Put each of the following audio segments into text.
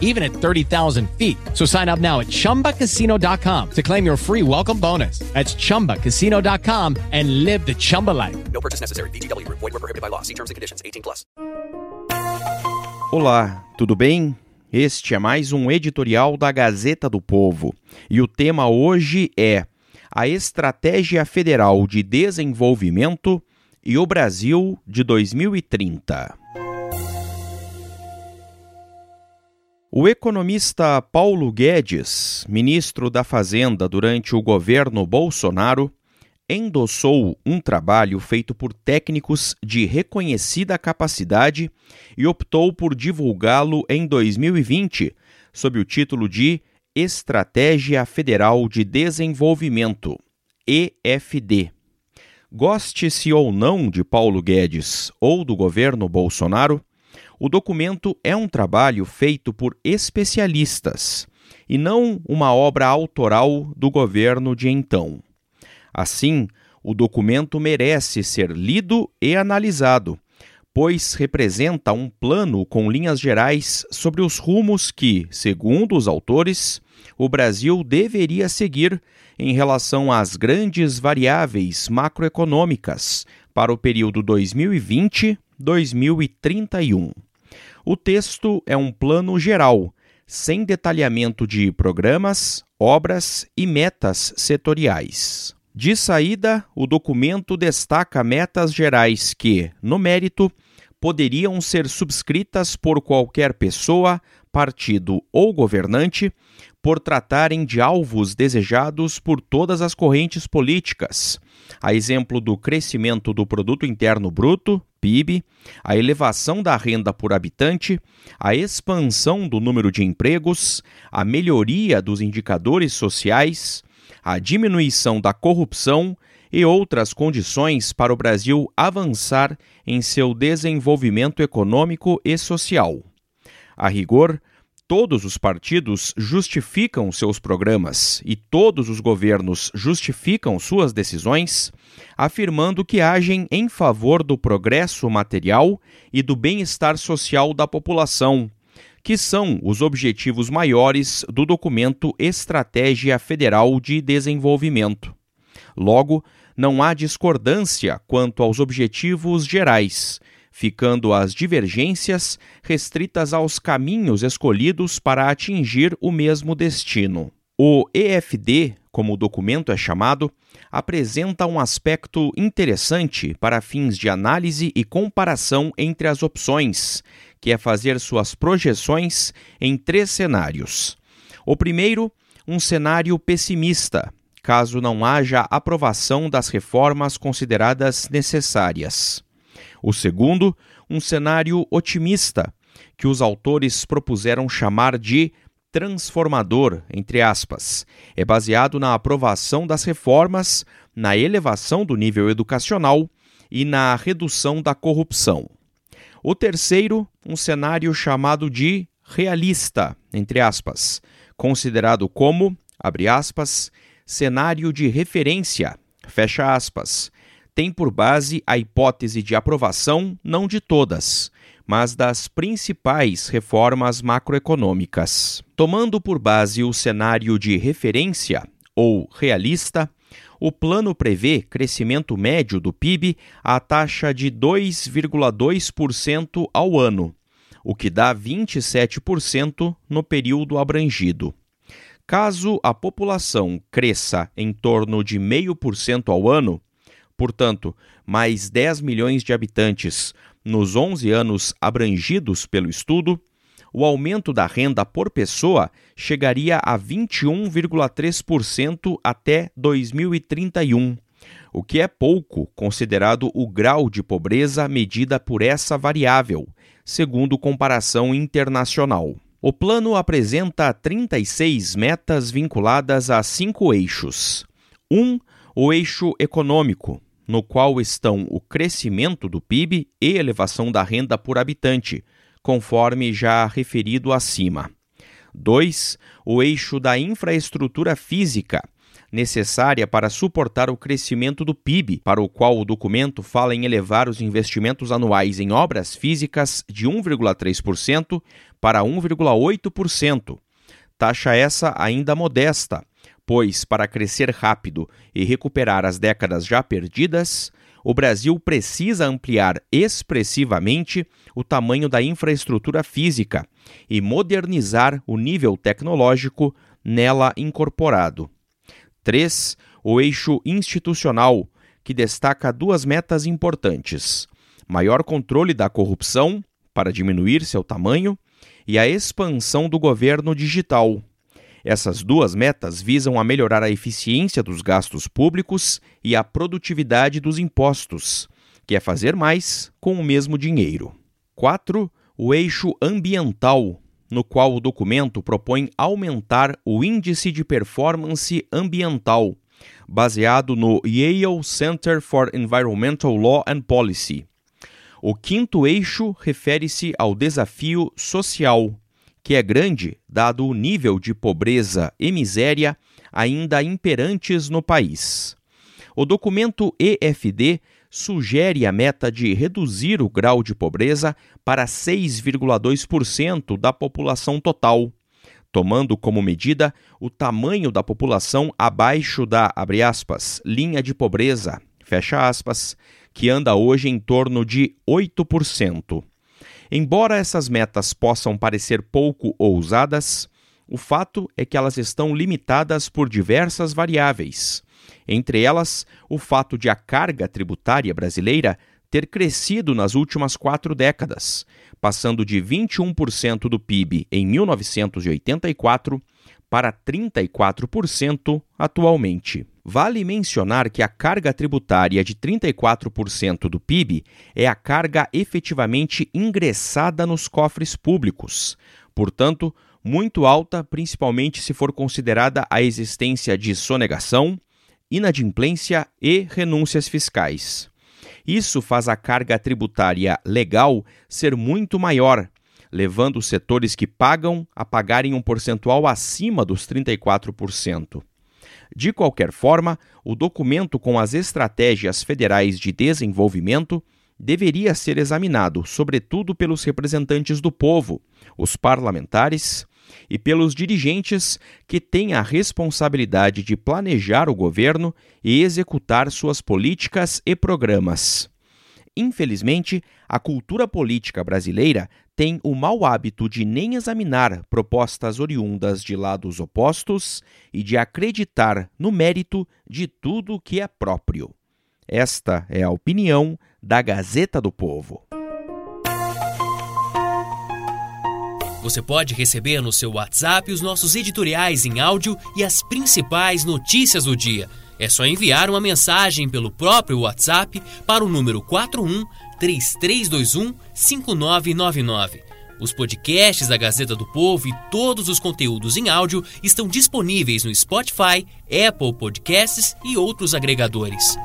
even at 30,000 feet. So sign up now at chumbacasino.com to claim your free welcome bonus. That's chumbacasino.com and live the Chumba life. No purchase necessary. VGW Group. Void were prohibited by law. See terms and conditions. 18 plus. Olá, tudo bem? Este é mais um editorial da Gazeta do Povo e o tema hoje é a Estratégia Federal de Desenvolvimento e o Brasil de 2030. O economista Paulo Guedes, ministro da Fazenda durante o governo Bolsonaro, endossou um trabalho feito por técnicos de reconhecida capacidade e optou por divulgá-lo em 2020 sob o título de Estratégia Federal de Desenvolvimento, EFD. Goste-se ou não de Paulo Guedes ou do governo Bolsonaro, o documento é um trabalho feito por especialistas e não uma obra autoral do governo de então. Assim, o documento merece ser lido e analisado, pois representa um plano com linhas gerais sobre os rumos que, segundo os autores, o Brasil deveria seguir em relação às grandes variáveis macroeconômicas para o período 2020-2031. O texto é um plano geral, sem detalhamento de programas, obras e metas setoriais. De saída, o documento destaca metas gerais que, no mérito, poderiam ser subscritas por qualquer pessoa, partido ou governante, por tratarem de alvos desejados por todas as correntes políticas, a exemplo do crescimento do produto interno bruto, PIB, a elevação da renda por habitante, a expansão do número de empregos, a melhoria dos indicadores sociais, a diminuição da corrupção e outras condições para o Brasil avançar em seu desenvolvimento econômico e social. A rigor, todos os partidos justificam seus programas e todos os governos justificam suas decisões, afirmando que agem em favor do progresso material e do bem-estar social da população, que são os objetivos maiores do documento Estratégia Federal de Desenvolvimento. Logo, não há discordância quanto aos objetivos gerais ficando as divergências restritas aos caminhos escolhidos para atingir o mesmo destino. O EFD, como o documento é chamado, apresenta um aspecto interessante para fins de análise e comparação entre as opções, que é fazer suas projeções em três cenários. O primeiro, um cenário pessimista, caso não haja aprovação das reformas consideradas necessárias. O segundo, um cenário otimista, que os autores propuseram chamar de transformador, entre aspas. É baseado na aprovação das reformas, na elevação do nível educacional e na redução da corrupção. O terceiro, um cenário chamado de realista, entre aspas, considerado como, abre aspas, cenário de referência, fecha aspas, tem por base a hipótese de aprovação não de todas, mas das principais reformas macroeconômicas. Tomando por base o cenário de referência, ou realista, o plano prevê crescimento médio do PIB à taxa de 2,2% ao ano, o que dá 27% no período abrangido. Caso a população cresça em torno de 0,5% ao ano, portanto, mais 10 milhões de habitantes nos 11 anos abrangidos pelo estudo, o aumento da renda por pessoa chegaria a 21,3% até 2031, o que é pouco considerado o grau de pobreza medida por essa variável, segundo comparação internacional. O plano apresenta 36 metas vinculadas a cinco eixos. 1. Um, o eixo econômico, no qual estão o crescimento do PIB e elevação da renda por habitante, conforme já referido acima. 2. O eixo da infraestrutura física, necessária para suportar o crescimento do PIB, para o qual o documento fala em elevar os investimentos anuais em obras físicas de 1,3% para 1,8%. Taxa essa ainda modesta, pois, para crescer rápido e recuperar as décadas já perdidas, o Brasil precisa ampliar expressivamente o tamanho da infraestrutura física e modernizar o nível tecnológico nela incorporado. 3. O eixo institucional, que destaca duas metas importantes: maior controle da corrupção, para diminuir seu tamanho, e a expansão do governo digital. Essas duas metas visam a melhorar a eficiência dos gastos públicos e a produtividade dos impostos, que é fazer mais com o mesmo dinheiro. 4. O eixo ambiental, no qual o documento propõe aumentar o índice de performance ambiental, baseado no Yale Center for Environmental Law and Policy. O quinto eixo refere-se ao desafio social, que é grande dado o nível de pobreza e miséria ainda imperantes no país. O documento EFD sugere a meta de reduzir o grau de pobreza para 6,2% da população total, tomando como medida o tamanho da população abaixo da aspas, linha de pobreza, aspas, que anda hoje em torno de 8%. Embora essas metas possam parecer pouco ousadas, o fato é que elas estão limitadas por diversas variáveis entre elas o fato de a carga tributária brasileira ter crescido nas últimas quatro décadas, passando de 21% do PIB em 1984 para 34% atualmente. Vale mencionar que a carga tributária de 34% do PIB é a carga efetivamente ingressada nos cofres públicos, portanto, muito alta, principalmente se for considerada a existência de sonegação, inadimplência e renúncias fiscais. Isso faz a carga tributária legal ser muito maior, levando os setores que pagam a pagarem um percentual acima dos 34%. De qualquer forma, o documento com as estratégias federais de desenvolvimento deveria ser examinado, sobretudo pelos representantes do povo, os parlamentares, e pelos dirigentes que têm a responsabilidade de planejar o governo e executar suas políticas e programas. Infelizmente, a cultura política brasileira tem o mau hábito de nem examinar propostas oriundas de lados opostos e de acreditar no mérito de tudo que é próprio. Esta é a opinião da Gazeta do Povo. Você pode receber no seu WhatsApp os nossos editoriais em áudio e as principais notícias do dia. É só enviar uma mensagem pelo próprio WhatsApp para o número 41 3321 5999. Os podcasts da Gazeta do Povo e todos os conteúdos em áudio estão disponíveis no Spotify, Apple Podcasts e outros agregadores.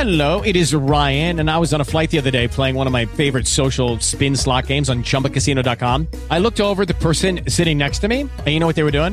Hello, it is Ryan, and I was on a flight the other day playing one of my favorite social spin slot games on chumbacasino.com. I looked over the person sitting next to me, and you know what they were doing?